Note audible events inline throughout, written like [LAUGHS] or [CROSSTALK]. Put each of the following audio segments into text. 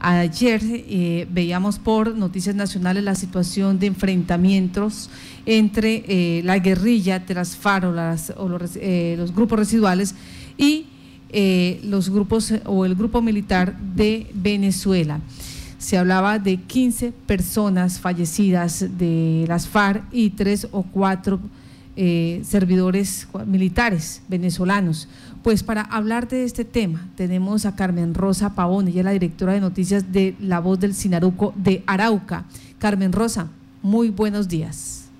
Ayer eh, veíamos por Noticias Nacionales la situación de enfrentamientos entre eh, la guerrilla de las FARC o, los, grupos residuales y los grupos o el grupo militar de Venezuela. Se hablaba de 15 personas fallecidas de las FARC y tres o cuatro eh, servidores militares venezolanos. Pues para hablar de este tema tenemos a Carmen Rosa Pavón, ella es la directora de noticias de La Voz del Sinaruco de Arauca. Carmen Rosa, muy buenos días.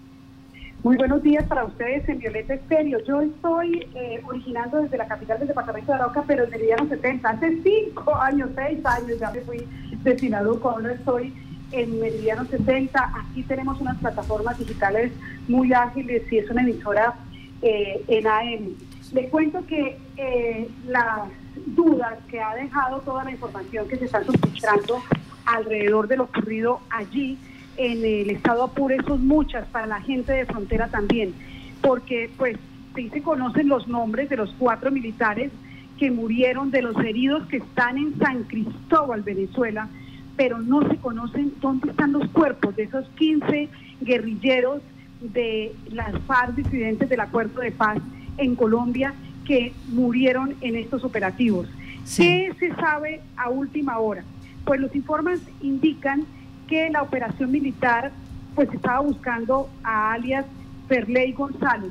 Muy buenos días para ustedes en Violeta Estéreo. Yo estoy eh, originando desde la capital del departamento de Arauca, pero desde los 70, hace cinco años, seis años ya me fui de Sinaruco, ahora estoy en Meridiano 60. Aquí tenemos unas plataformas digitales muy ágiles y es una emisora eh, en AM. Le cuento que eh, las dudas que ha dejado toda la información que se está suministrando alrededor de lo ocurrido allí en el estado Apure son muchas para la gente de frontera también, porque pues sí se conocen los nombres de los cuatro militares que murieron, de los heridos que están en San Cristóbal, Venezuela, pero no se conocen dónde están los cuerpos de esos 15 guerrilleros de las FARC disidentes del Acuerdo de Paz en Colombia que murieron en estos operativos. ¿Qué se sabe a última hora? Pues los informes indican que la operación militar pues estaba buscando a alias Perley González,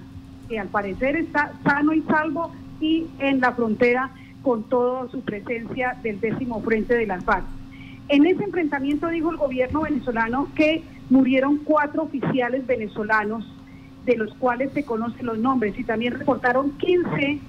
que al parecer está sano y salvo y en la frontera con toda su presencia del décimo frente de las FARC. En ese enfrentamiento dijo el gobierno venezolano que murieron cuatro oficiales venezolanos, de los cuales se conocen los nombres, y también reportaron 15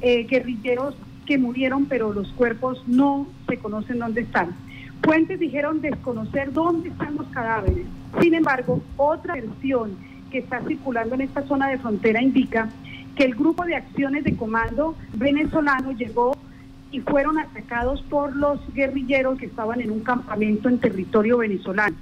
eh, guerrilleros que murieron, pero los cuerpos no se conocen dónde están. Fuentes dijeron desconocer dónde están los cadáveres. Sin embargo, otra versión que está circulando en esta zona de frontera indica que el grupo de acciones de comando venezolano llegó y fueron atacados por los guerrilleros que estaban en un campamento en territorio venezolano.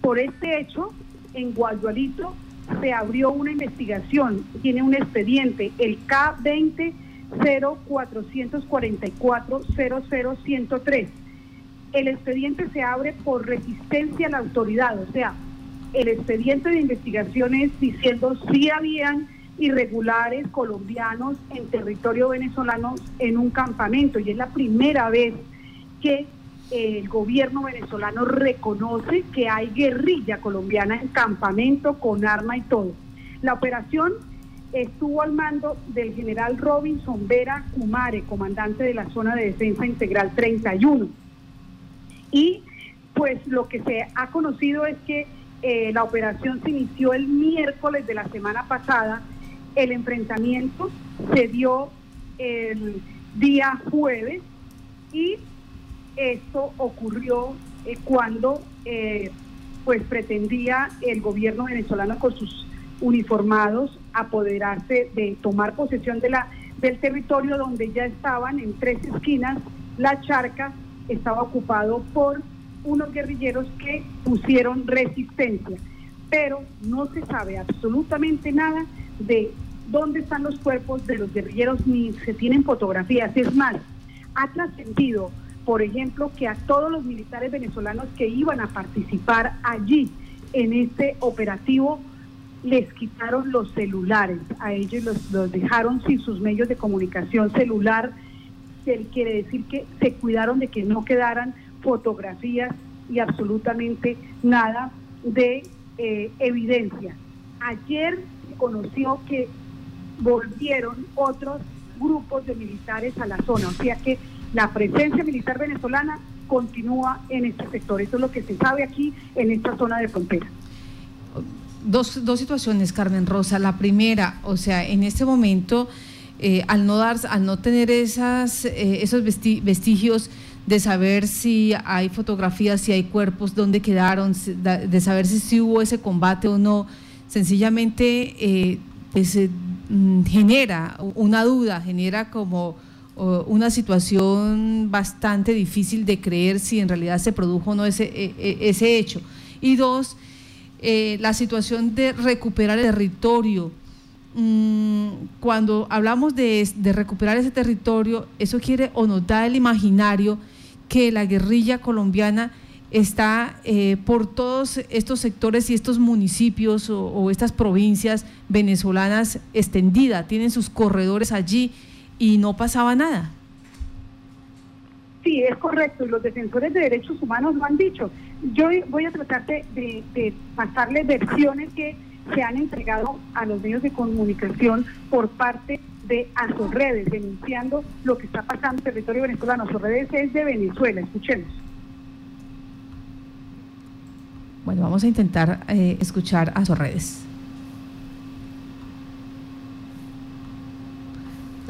Por este hecho, en Guadualito se abrió una investigación, tiene un expediente, el K20 0444 00103. El expediente se abre por resistencia a la autoridad, o sea, el expediente de investigación es diciendo si habían irregulares colombianos en territorio venezolano en un campamento y es la primera vez que el gobierno venezolano reconoce que hay guerrilla colombiana en campamento con arma y todo. La operación estuvo al mando del general Robinson Vera Kumare, comandante de la zona de defensa integral 31. Y pues lo que se ha conocido es que eh, la operación se inició el miércoles de la semana pasada el enfrentamiento se dio el día jueves y esto ocurrió eh, cuando eh, pues pretendía el gobierno venezolano con sus uniformados apoderarse de tomar posesión de la del territorio donde ya estaban en tres esquinas la charca estaba ocupado por unos guerrilleros que pusieron resistencia pero no se sabe absolutamente nada de dónde están los cuerpos de los guerrilleros, ni se tienen fotografías. Es más, ha trascendido, por ejemplo, que a todos los militares venezolanos que iban a participar allí en este operativo, les quitaron los celulares, a ellos los, los dejaron sin sus medios de comunicación celular, quiere decir que se cuidaron de que no quedaran fotografías y absolutamente nada de eh, evidencia. Ayer se conoció que volvieron otros grupos de militares a la zona, o sea que la presencia militar venezolana continúa en este sector. Eso es lo que se sabe aquí en esta zona de frontera. Dos, dos situaciones, Carmen Rosa. La primera, o sea, en este momento, eh, al no dar, al no tener esas, eh, esos vestigios de saber si hay fotografías, si hay cuerpos, dónde quedaron, de saber si, si hubo ese combate o no, sencillamente eh, pues, eh, mm, genera una duda, genera como una situación bastante difícil de creer si en realidad se produjo o no ese, e, e, ese hecho. Y dos, eh, la situación de recuperar el territorio. Mm, cuando hablamos de, de recuperar ese territorio, eso quiere o nos da el imaginario que la guerrilla colombiana está eh, por todos estos sectores y estos municipios o, estas provincias venezolanas extendida, tienen sus corredores allí y no pasaba nada. Sí, es correcto, y los defensores de derechos humanos lo han dicho. Yo voy a tratar de, de pasarle versiones que se han entregado a los medios de comunicación por parte de Azorredes, denunciando lo que está pasando en territorio venezolano. Azorredes es de Venezuela, escuchemos. Bueno, vamos a intentar eh, escuchar a redes.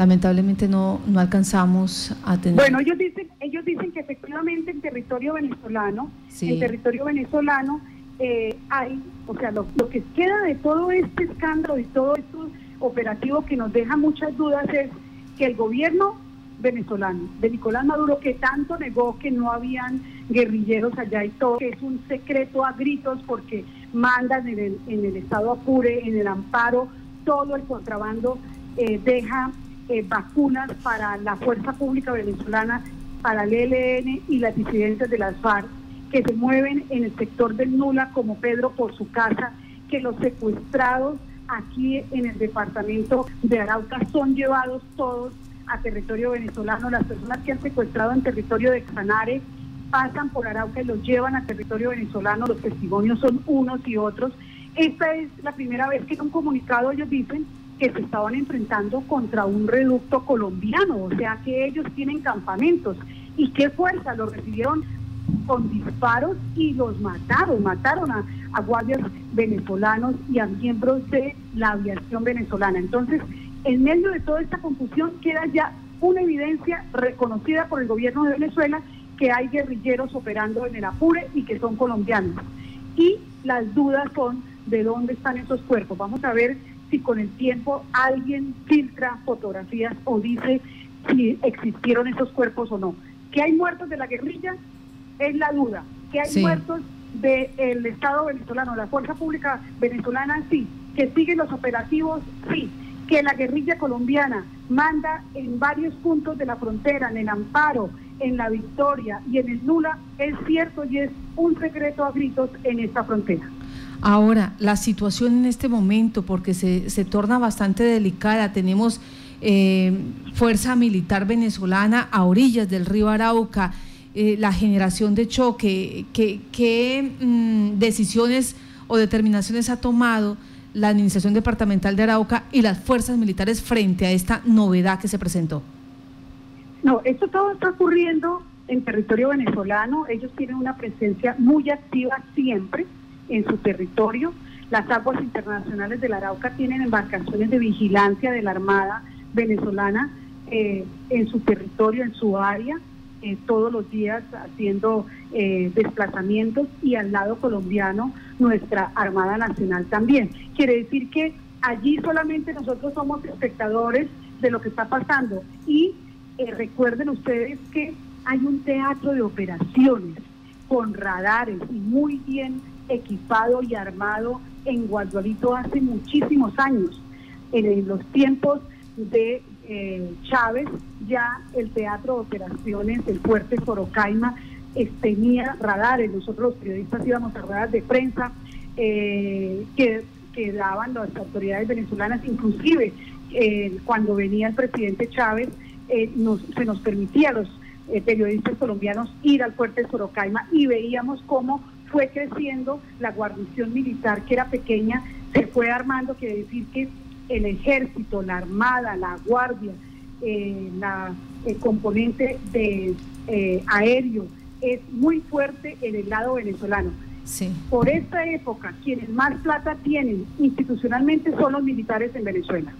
Lamentablemente no, no alcanzamos a tener. Bueno, ellos dicen, ellos dicen que efectivamente en territorio venezolano, en territorio venezolano eh, hay, o sea, lo, lo que queda de todo este escándalo y todo este operativo que nos deja muchas dudas es que el gobierno venezolano de Nicolás Maduro, que tanto negó que no habían guerrilleros allá y todo, que es un secreto a gritos porque mandan en el, en el estado Apure, en el amparo, todo el contrabando eh, deja eh, vacunas para la fuerza pública venezolana, para el ELN y las disidencias de las FARC, que se mueven en el sector del Nula como Pedro por su casa, que los secuestrados aquí en el departamento de Arauca son llevados todos a territorio venezolano. Las personas que han secuestrado en territorio de Canare pasan por Arauca y los llevan a territorio venezolano. Los testimonios son unos y otros. Esta es la primera vez que en un comunicado ellos dicen que se estaban enfrentando contra un reducto colombiano, o sea que ellos tienen campamentos. ¿Y qué fuerza? Los recibieron con disparos y los mataron, mataron a, a guardias venezolanos y a miembros de la aviación venezolana. Entonces, en medio de toda esta confusión queda ya una evidencia reconocida por el gobierno de Venezuela que hay guerrilleros operando en el Apure y que son colombianos. Y las dudas son de dónde están esos cuerpos. Vamos a ver si con el tiempo alguien filtra fotografías o dice si existieron esos cuerpos o no. Que hay muertos de la guerrilla es la duda. Que hay muertos del Estado venezolano, la fuerza pública venezolana, sí. Que siguen los operativos, sí que la guerrilla colombiana manda en varios puntos de la frontera, en el Amparo, en la Victoria y en el Nula, es cierto y es un secreto a gritos en esta frontera. Ahora, la situación en este momento, porque se, se torna bastante delicada, tenemos eh, fuerza militar venezolana a orillas del río Arauca, eh, la generación de choque, ¿qué, mm, decisiones o determinaciones ha tomado? la Administración Departamental de Arauca y las fuerzas militares frente a esta novedad que se presentó? No, esto todo está ocurriendo en territorio venezolano. Ellos tienen una presencia muy activa siempre en su territorio. Las aguas internacionales del Arauca tienen embarcaciones de vigilancia de la Armada venezolana eh, en su territorio, en su área. Eh, todos los días haciendo eh, desplazamientos y al lado colombiano nuestra Armada Nacional también. Quiere decir que allí solamente nosotros somos espectadores de lo que está pasando y eh, recuerden ustedes que hay un teatro de operaciones con radares y muy bien equipado y armado en Guadualito hace muchísimos años. En los tiempos de eh, Chávez, ya el Teatro de Operaciones, el Fuerte Sorocaima, tenía radares. Nosotros los periodistas íbamos a radares de prensa eh, que, que, daban las autoridades venezolanas, inclusive eh, cuando venía el presidente Chávez, se nos permitía a los periodistas colombianos ir al Fuerte Sorocaima y veíamos cómo fue creciendo la guarnición militar, que era pequeña, se fue armando, quiere decir que el ejército, la armada, la guardia, eh, la, el componente de eh, aéreo es muy fuerte en el lado venezolano. Sí. Por esta época, quienes más plata tienen institucionalmente son los militares en Venezuela.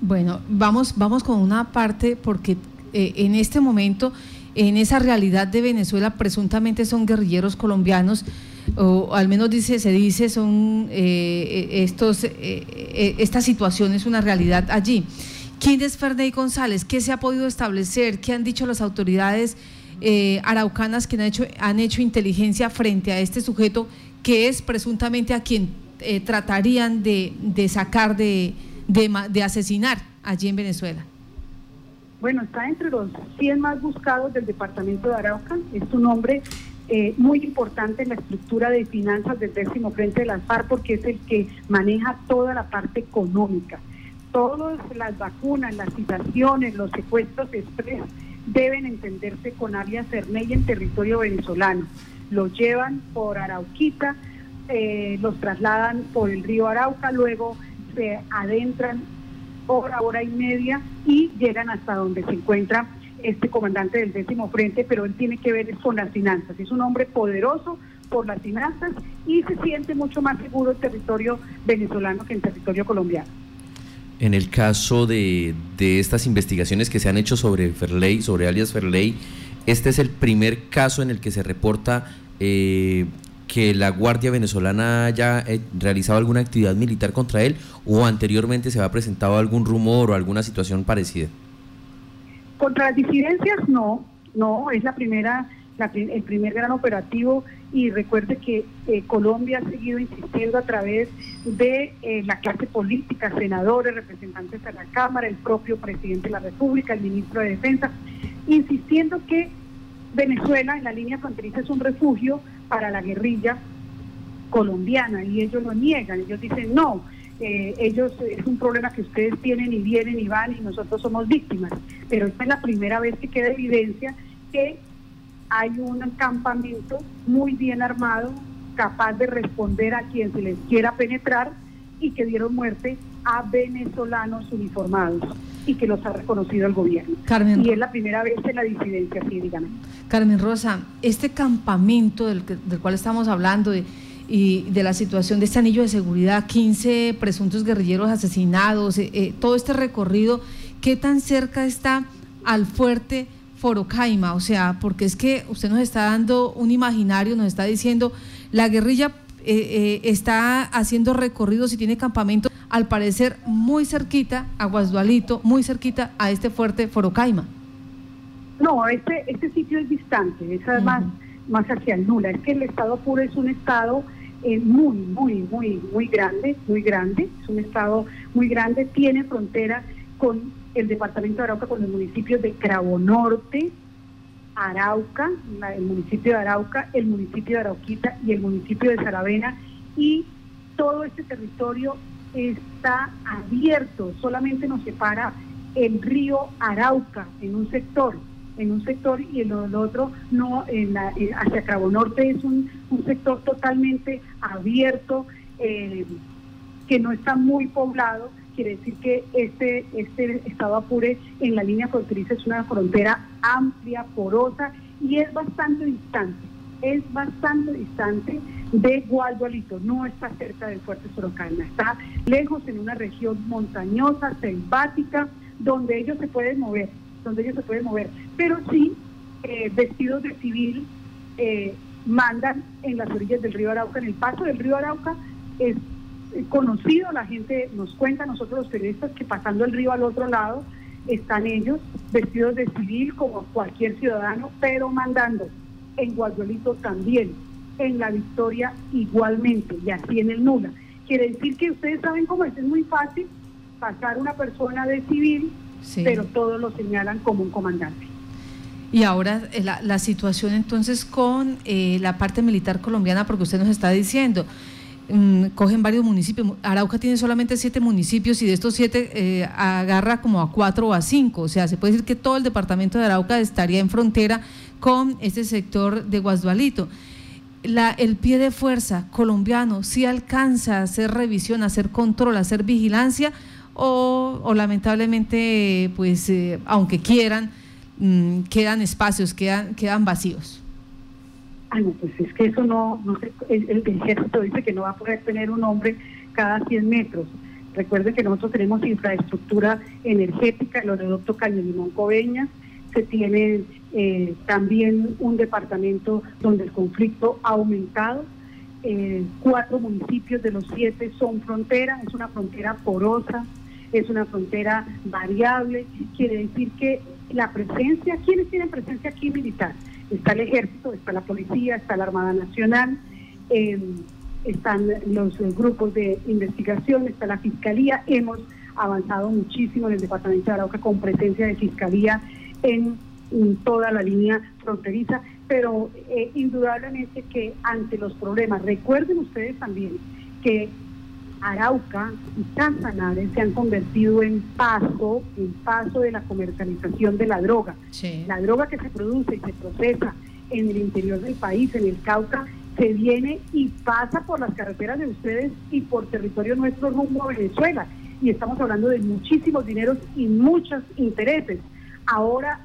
Bueno, vamos, vamos con una parte porque eh, en este momento, en esa realidad de Venezuela, presuntamente son guerrilleros colombianos o al menos dice, se dice, son eh, eh, estos, eh, esta situación es una realidad allí. ¿Quién es Ferney González? ¿Qué se ha podido establecer? ¿Qué han dicho las autoridades araucanas que han hecho, han hecho inteligencia frente a este sujeto que es presuntamente a quien tratarían de, sacar, de, de asesinar allí en Venezuela? Bueno, está entre los 100 más buscados del departamento de Arauca. Es un hombre eh, muy importante en la estructura de finanzas del décimo frente de las FARC porque es el que maneja toda la parte económica. Todas las vacunas, las citaciones, los secuestros express deben entenderse con alias Cerney en territorio venezolano. Los llevan por Arauquita, eh, los trasladan por el río Arauca, luego se adentran hora, hora y media y llegan hasta donde se encuentra este comandante del décimo frente, pero él tiene que ver con las finanzas. Es un hombre poderoso por las finanzas y se siente mucho más seguro en territorio venezolano que en territorio colombiano. En el caso de, de estas investigaciones que se han hecho sobre Ferley, sobre alias Ferley, este es el primer caso en el que se reporta eh, que la Guardia Venezolana haya eh, realizado alguna actividad militar contra él o anteriormente se había presentado algún rumor o alguna situación parecida. Contra las disidencias no, no, es la primera, el primer gran operativo y recuerde que eh, Colombia ha seguido insistiendo a través de eh, la clase política, senadores, representantes de la Cámara, el propio presidente de la República, el ministro de Defensa, insistiendo que Venezuela en la línea fronteriza es un refugio para la guerrilla colombiana y ellos lo niegan, ellos dicen no, eh, ellos es un problema que ustedes tienen y vienen y van y nosotros somos víctimas. Pero esta es la primera vez que queda evidencia que hay un campamento muy bien armado, capaz de responder a quien se les quiera penetrar y que dieron muerte a venezolanos uniformados y que los ha reconocido el gobierno. Carmen, y es la primera vez en la disidencia, sí, dígame. Carmen Rosa, este campamento del, del cual estamos hablando de y de la situación de este anillo de seguridad, 15 presuntos guerrilleros asesinados, eh, eh, todo este recorrido, ¿qué tan cerca está al fuerte Forocaima? O sea, porque es que usted nos está dando un imaginario, nos está diciendo, la guerrilla eh, está haciendo recorridos y tiene campamentos, al parecer muy cerquita a Guasdualito, muy cerquita a este fuerte Forocaima. No, este, este sitio es distante, es además más hacia el Nula. Es que el estado puro es un estado es muy, muy, muy, muy grande, muy grande, es un estado muy grande, tiene frontera con el departamento de Arauca, con los municipios de Cravo Norte, Arauca, el municipio de Arauca, el municipio de Arauquita y el municipio de Saravena, y todo este territorio está abierto, solamente nos separa el río Arauca en un sector, en un sector y en el otro no, en la, hacia Cabo Norte es un, sector totalmente abierto, eh, que no está muy poblado, quiere decir que este, este estado Apure en la línea fronteriza es una frontera amplia, porosa y es bastante distante, es bastante distante de Gualdualito, no está cerca del fuerte Sorocana, está lejos en una región montañosa, selvática, donde ellos se pueden mover donde ellos se pueden mover, pero sí eh, vestidos de civil eh, mandan en las orillas del río Arauca. En el paso del río Arauca es conocido, la gente nos cuenta, nosotros los periodistas, que pasando el río al otro lado están ellos vestidos de civil como cualquier ciudadano, pero mandando en Guayolito también, en la Victoria igualmente, y así en el Nula. Quiere decir que ustedes saben cómo es, es muy fácil pasar una persona de civil pero todos lo señalan como un comandante. Y ahora eh, la, situación entonces con eh, la parte militar colombiana, porque usted nos está diciendo, mm, cogen varios municipios, Arauca tiene solamente siete municipios y de estos siete eh, agarra como a cuatro o a cinco, o sea, se puede decir que todo el departamento de Arauca estaría en frontera con este sector de Guasdualito. El pie de fuerza colombiano sí alcanza a hacer revisión, a hacer control, a hacer vigilancia o, lamentablemente, pues eh, aunque quieran, mm, quedan espacios, quedan, quedan vacíos. Ay, no, pues es que eso no, no el, el, ejército dice que no va a poder tener un hombre cada 100 metros. Recuerden que nosotros tenemos infraestructura energética, el oleoducto Caño Limón se tiene eh, también un departamento donde el conflicto ha aumentado. Eh, cuatro municipios de los siete son frontera, es una frontera porosa, es una frontera variable, quiere decir que la presencia, ¿quiénes tienen presencia aquí militar? Está el ejército, está la policía, está la Armada Nacional, em, están los grupos de investigación, está la Fiscalía, hemos avanzado muchísimo en el departamento de Arauca con presencia de fiscalía en, toda la línea fronteriza, pero eh, indudablemente que ante los problemas, recuerden ustedes también que Arauca y Santanare se han convertido en paso, en paso de la comercialización de la droga. La droga que se produce y se procesa en el interior del país, en el Cauca, se viene y pasa por las carreteras de ustedes y por territorio nuestro rumbo a Venezuela. Y estamos hablando de muchísimos dineros y muchos intereses. Ahora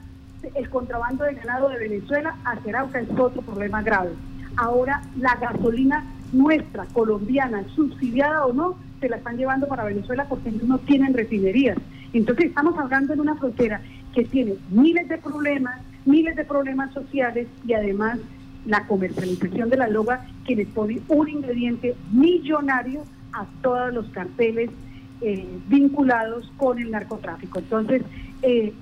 el contrabando de ganado de Venezuela hacia Arauca es otro problema grave. Ahora la gasolina nuestra, colombiana, subsidiada o no, se la están llevando para Venezuela porque no tienen refinerías. Entonces estamos hablando en una frontera que tiene miles de problemas, miles de problemas sociales y además la comercialización de la droga que le pone un ingrediente millonario a todos los carteles eh, vinculados con el narcotráfico. Entonces, eh,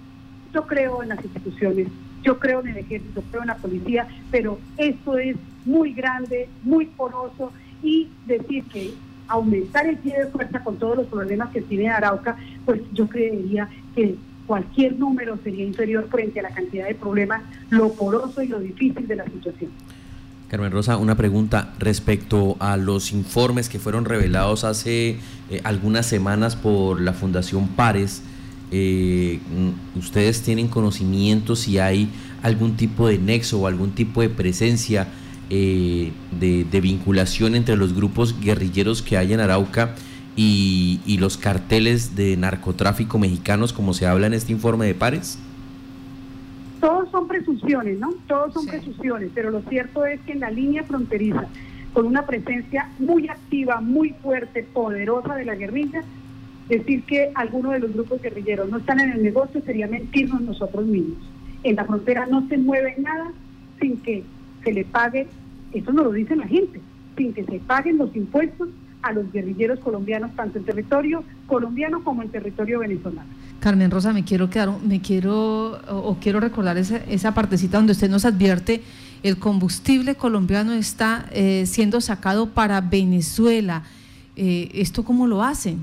yo creo en las instituciones, yo creo en el ejército, creo en la policía, pero esto es muy grande, muy poroso y decir que aumentar el pie de fuerza con todos los problemas que tiene Arauca, pues yo creería que cualquier número sería inferior frente a la cantidad de problemas, lo poroso y lo difícil de la situación. Carmen Rosa, una pregunta respecto a los informes que fueron revelados hace eh, algunas semanas por la Fundación Pares. Eh, ¿Ustedes tienen conocimiento si hay algún tipo de nexo o algún tipo de presencia eh, de, vinculación entre los grupos guerrilleros que hay en Arauca y, los carteles de narcotráfico mexicanos, como se habla en este informe de Pares? Todos son presunciones, ¿no? Todos son presunciones, pero lo cierto es que en la línea fronteriza, con una presencia muy activa, muy fuerte, poderosa de la guerrilla, decir que algunos de los grupos guerrilleros no están en el negocio sería mentirnos nosotros mismos. En la frontera no se mueve nada sin que se le pague, eso no lo dice la gente, sin que se paguen los impuestos a los guerrilleros colombianos, tanto en territorio colombiano como en territorio venezolano. Carmen Rosa, me quiero quedar, me quiero o, quiero recordar esa, esa, partecita donde usted nos advierte el combustible colombiano está eh, siendo sacado para Venezuela. Eh, ¿Esto cómo lo hacen?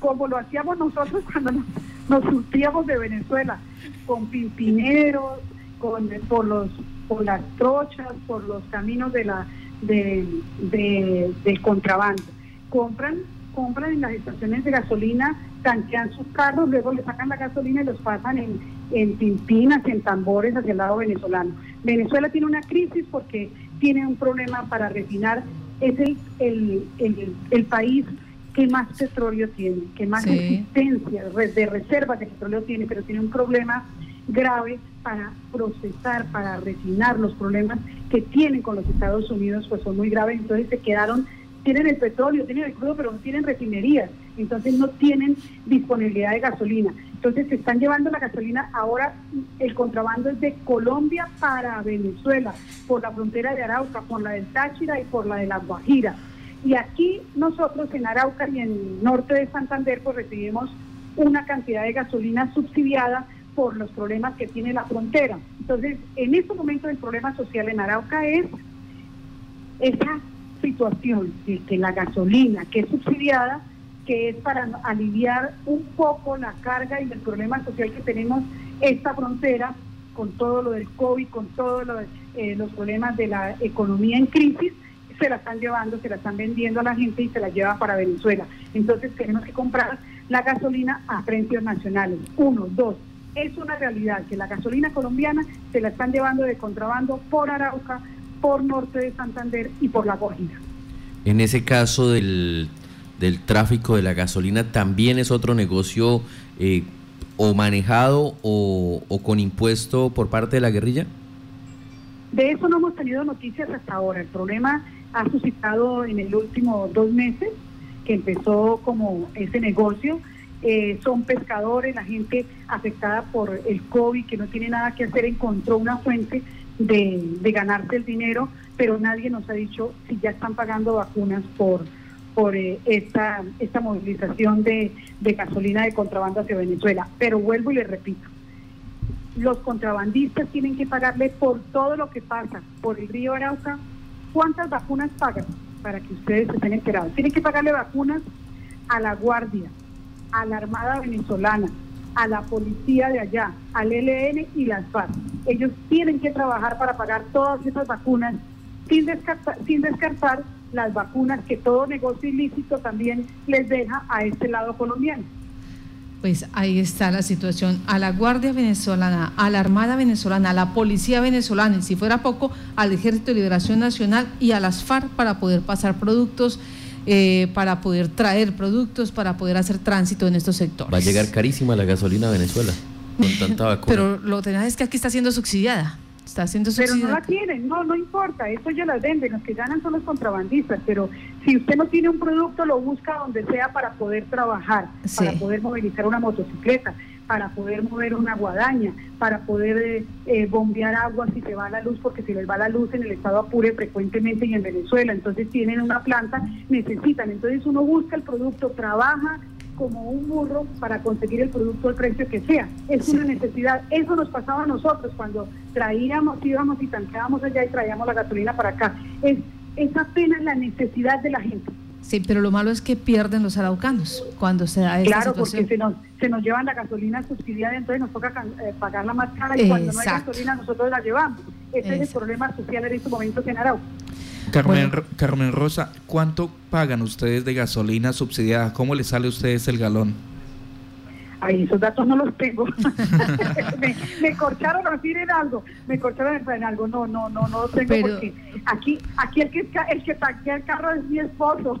Como lo hacíamos nosotros [LAUGHS] cuando nos, nos surtíamos de Venezuela, con pimpineros, con, por, los, por las trochas, por los caminos de la de, del contrabando. Compran, compran en las estaciones de gasolina, tanquean sus carros, luego le sacan la gasolina y los pasan en, en pimpinas, en tambores hacia el lado venezolano. Venezuela tiene una crisis porque tiene un problema para refinar, es el, el, el, país que más petróleo tiene, que más existencia de reservas de petróleo tiene, pero tiene un problema grave para procesar, para refinar los problemas que tienen con los Estados Unidos, pues son muy graves, entonces se quedaron, tienen el petróleo, tienen el crudo, pero no tienen refinerías, entonces no tienen disponibilidad de gasolina. Entonces se están llevando la gasolina, ahora el contrabando es de Colombia para Venezuela, por la frontera de Arauca, por la del Táchira y por la de la Guajira. Y aquí nosotros en Arauca y en norte de Santander pues recibimos una cantidad de gasolina subsidiada por los problemas que tiene la frontera. Entonces, en este momento el problema social en Arauca es esa situación de que la gasolina, que es subsidiada, que es para aliviar un poco la carga y el problema social que tenemos esta frontera, con todo lo del COVID, con todos eh, los problemas de la economía en crisis, se la están llevando, se la están vendiendo a la gente y se la lleva para Venezuela. Entonces tenemos que comprar la gasolina a precios nacionales. Uno, dos, es una realidad que la gasolina colombiana se la están llevando de contrabando por Arauca, por norte de Santander y por La Guajira. En ese caso del, tráfico de la gasolina, ¿también es otro negocio eh, o manejado o, o con impuesto por parte de la guerrilla? De eso no hemos tenido noticias hasta ahora. El problema ha suscitado en el último dos meses que empezó como ese negocio eh, son pescadores, la gente afectada por el COVID, que no tiene nada que hacer, encontró una fuente de, ganarse el dinero, pero nadie nos ha dicho si ya están pagando vacunas por, eh, esta, esta movilización de, de gasolina de contrabando hacia Venezuela. Pero vuelvo y le repito, los contrabandistas tienen que pagarle por todo lo que pasa por el río Arauca. ¿Cuántas vacunas pagan? Para que ustedes estén enterados. Tienen que pagarle vacunas a la Guardia, a la Armada Venezolana, a la policía de allá, al ELN y las FARC. Ellos tienen que trabajar para pagar todas esas vacunas sin descartar, sin descartar las vacunas que todo negocio ilícito también les deja a este lado colombiano. Pues ahí está la situación. A la Guardia Venezolana, a la Armada Venezolana, a la Policía Venezolana y si fuera poco, al Ejército de Liberación Nacional y a las FARC para poder pasar productos, eh, para poder traer productos, para poder hacer tránsito en estos sectores. Va a llegar carísima la gasolina a Venezuela con [LAUGHS] tanta vacuna. Pero lo tenaz es que aquí está siendo subsidiada. Está haciendo Pero no la tienen, no, no importa, eso ya las venden, los que ganan son los contrabandistas, pero si usted no tiene un producto, lo busca donde sea para poder trabajar, para poder movilizar una motocicleta, para poder mover una guadaña, para poder eh, bombear agua si se va la luz, porque si les va la luz en el estado Apure frecuentemente y en Venezuela, entonces tienen una planta, necesitan, entonces uno busca el producto, trabaja, como un burro para conseguir el producto al precio que sea. Es una necesidad. Eso nos pasaba a nosotros cuando traíamos, íbamos y tanqueábamos allá y traíamos la gasolina para acá. Es, es apenas la necesidad de la gente. Sí, pero lo malo es que pierden los araucanos cuando se da esta Claro, porque se nos, se nos llevan la gasolina subsidiada, entonces nos toca eh, pagarla más cara y cuando no hay gasolina nosotros la llevamos. Ese es el problema social en estos momentos en Arauca. Carmen, Carmen Rosa, ¿cuánto pagan ustedes de gasolina subsidiada? ¿Cómo les sale a ustedes el galón? Ay, esos datos no los tengo. [LAUGHS] me, corcharon así en algo. Me corcharon en algo. No, no, no, no los tengo porque aquí, aquí el que el que tanquea el carro es mi esposo.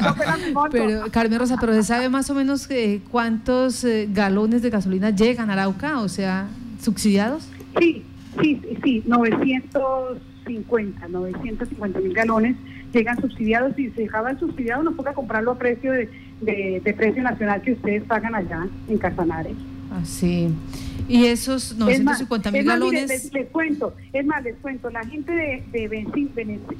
[LAUGHS] pero Carmen Rosa, pero ¿se sabe más o menos eh, cuántos eh, galones de gasolina llegan a Arauca? O sea, subsidiados. Sí, sí, sí, 900 50, 950 mil galones llegan subsidiados y si se dejaban subsidiados nos toca comprarlo a precio de, de, precio nacional que ustedes pagan allá en Casanare. Así. Y esos 950 mil galones. les, cuento, es más, les cuento, la gente de, de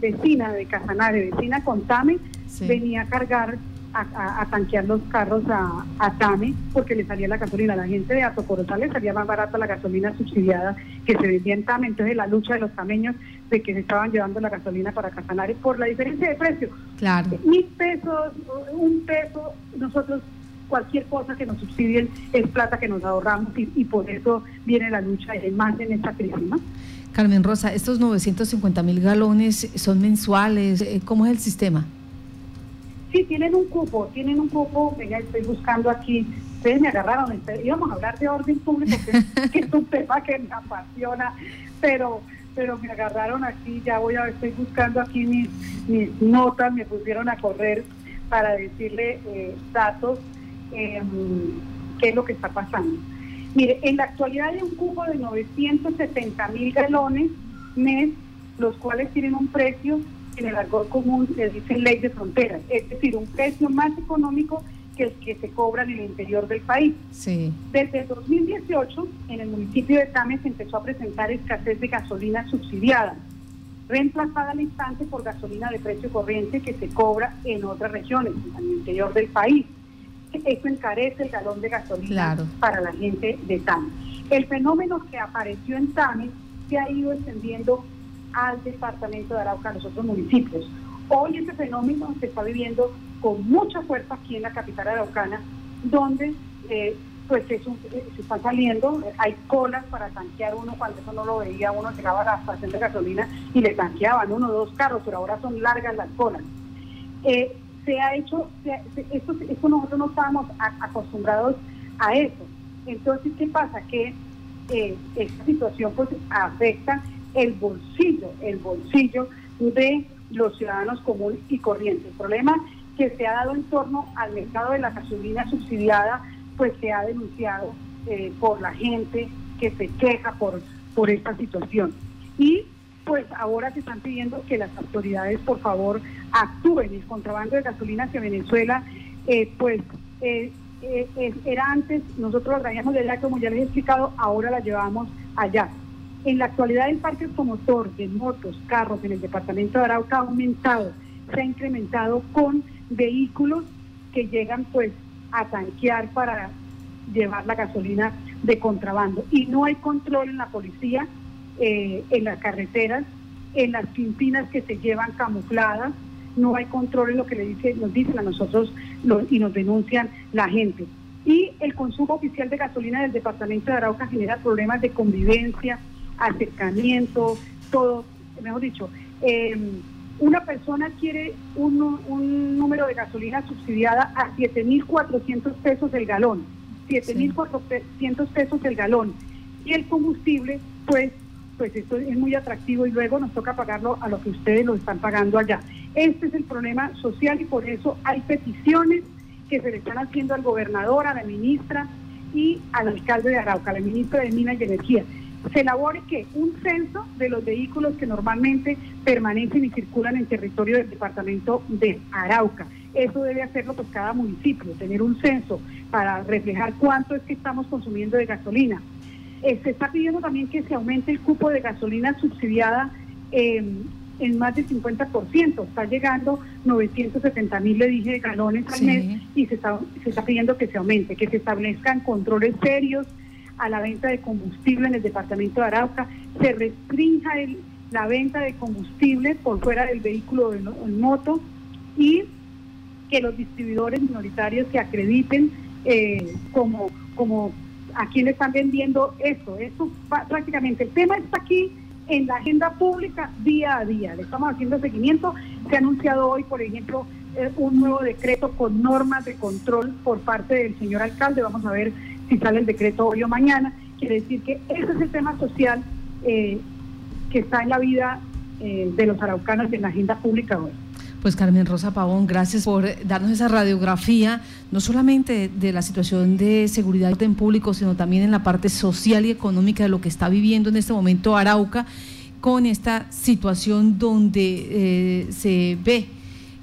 vecina de Casanare, vecina con Tame, venía a cargar a, tanquear los carros a, a, Tame porque le salía la gasolina. A la gente de Atocorozal le salía más barata la gasolina subsidiada que se vendía en Tame. Entonces la lucha de los tameños de que se estaban llevando la gasolina para Casanare por la diferencia de precio. Claro. Mil pesos, un peso, nosotros cualquier cosa que nos subsidien es plata que nos ahorramos y, por eso viene la lucha más en esta crisis. Carmen Rosa, estos 950 mil galones son mensuales, eh, ¿cómo es el sistema? Sí, tienen un cupo, tienen un cupo, venga, estoy buscando aquí, ustedes me agarraron, este, íbamos a hablar de orden público, que, es un [LAUGHS] tema que me apasiona, pero pero me agarraron aquí, ya voy a estoy buscando aquí mis, notas, me pusieron a correr para decirle eh, datos, eh, qué es lo que está pasando. Mire, en la actualidad hay un cupo de 970 mil galones mes, los cuales tienen un precio en el argot común se dice ley de fronteras, es decir, un precio más económico que el que se cobra en el interior del país. Sí. Desde el 2018, en el municipio de Tame se empezó a presentar escasez de gasolina subsidiada, reemplazada al instante por gasolina de precio corriente que se cobra en otras regiones, en el interior del país. Eso encarece el galón de gasolina para la gente de Tame. El fenómeno que apareció en Tame se ha ido extendiendo al departamento de Arauca, a los otros municipios. Hoy ese fenómeno se está viviendo con mucha fuerza aquí en la capital araucana, donde eh, pues eh, se están saliendo, hay colas para tanquear uno, cuando eso no lo veía, uno llegaba a la estación de gasolina y le tanqueaban uno o dos carros, pero ahora son largas las colas. Eh, se ha hecho, esto, esto, nosotros no estábamos acostumbrados a eso. Entonces, ¿qué pasa? Que esta situación pues afecta el bolsillo, el bolsillo de los ciudadanos comunes y corrientes. El problema que se ha dado en torno al mercado de la gasolina subsidiada, pues se ha denunciado eh, por la gente que se queja por, por esta situación. Y pues ahora se están pidiendo que las autoridades por favor actúen. El contrabando de gasolina hacia Venezuela, eh, pues eh, era antes, nosotros lo traíamos de allá, como ya les he explicado, ahora la llevamos allá. En la actualidad el parque automotor de motos, carros en el departamento de Arauca ha aumentado, se ha incrementado con vehículos que llegan pues a tanquear para llevar la gasolina de contrabando. Y no hay control en la policía, eh, en las carreteras, en las pimpinas que se llevan camufladas, no hay control en lo que le dice, nos dicen a nosotros y nos denuncian la gente. Y el consumo oficial de gasolina del departamento de Arauca genera problemas de convivencia, acercamiento, todo, mejor dicho. Em, una persona quiere un, un número de gasolina subsidiada a 7.400 pesos el galón, 7.400 pesos el galón. Y el combustible, pues, pues esto es muy atractivo y luego nos toca pagarlo a lo que ustedes lo están pagando allá. Este es el problema social y por eso hay peticiones que se le están haciendo al gobernador, a la ministra y al alcalde de Arauca, la ministra de Minas y Energía se elabore que un censo de los vehículos que normalmente permanecen y circulan en territorio del departamento de Arauca. Eso debe hacerlo pues cada municipio, tener un censo para reflejar cuánto es que estamos consumiendo de gasolina. Eh, se está pidiendo también que se aumente el cupo de gasolina subsidiada en más del 50%. Está llegando 970 mil, le dije, galones al mes y se está, se está pidiendo que se aumente, que se establezcan controles serios a la venta de combustible en el departamento de Arauca, se restrinja la venta de combustible por fuera del vehículo en moto y que los distribuidores minoritarios se acrediten eh, como, como a quien están vendiendo esto. Esto prácticamente, el tema está aquí en la agenda pública día a día. Le estamos haciendo seguimiento. Se ha anunciado hoy, por ejemplo, eh, un nuevo decreto con normas de control por parte del señor alcalde. Vamos a ver si sale el decreto hoy o mañana. Quiere decir que ese es el tema social eh, que está en la vida eh, de los araucanos y en la agenda pública hoy. Pues Carmen Rosa Pavón, gracias por darnos esa radiografía, no solamente de la situación de seguridad en público, sino también en la parte social y económica de lo que está viviendo en este momento Arauca, con esta situación donde eh, se ve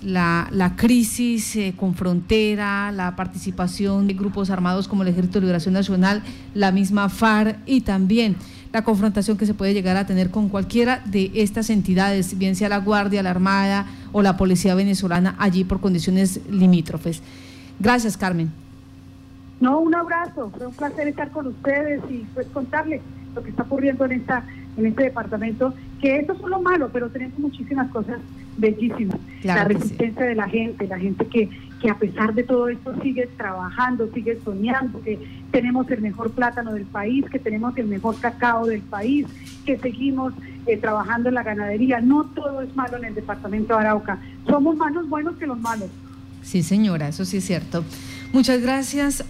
la, crisis eh, con frontera, la participación de grupos armados como el Ejército de Liberación Nacional, la misma FARC y también la confrontación que se puede llegar a tener con cualquiera de estas entidades, bien sea la Guardia, la Armada o la Policía Venezolana, allí por condiciones limítrofes. Gracias, Carmen. No, un abrazo, fue un placer estar con ustedes y pues contarles lo que está ocurriendo en esta en este departamento, que eso es lo malo, pero tenemos muchísimas cosas bellísimas. la resistencia de la gente, la gente que, que a pesar de todo esto sigue trabajando, sigue soñando, que tenemos el mejor plátano del país, que tenemos el mejor cacao del país, que seguimos eh, trabajando en la ganadería. No todo es malo en el departamento de Arauca. Somos más buenos que los malos. Sí, señora, eso sí es cierto. Muchas gracias.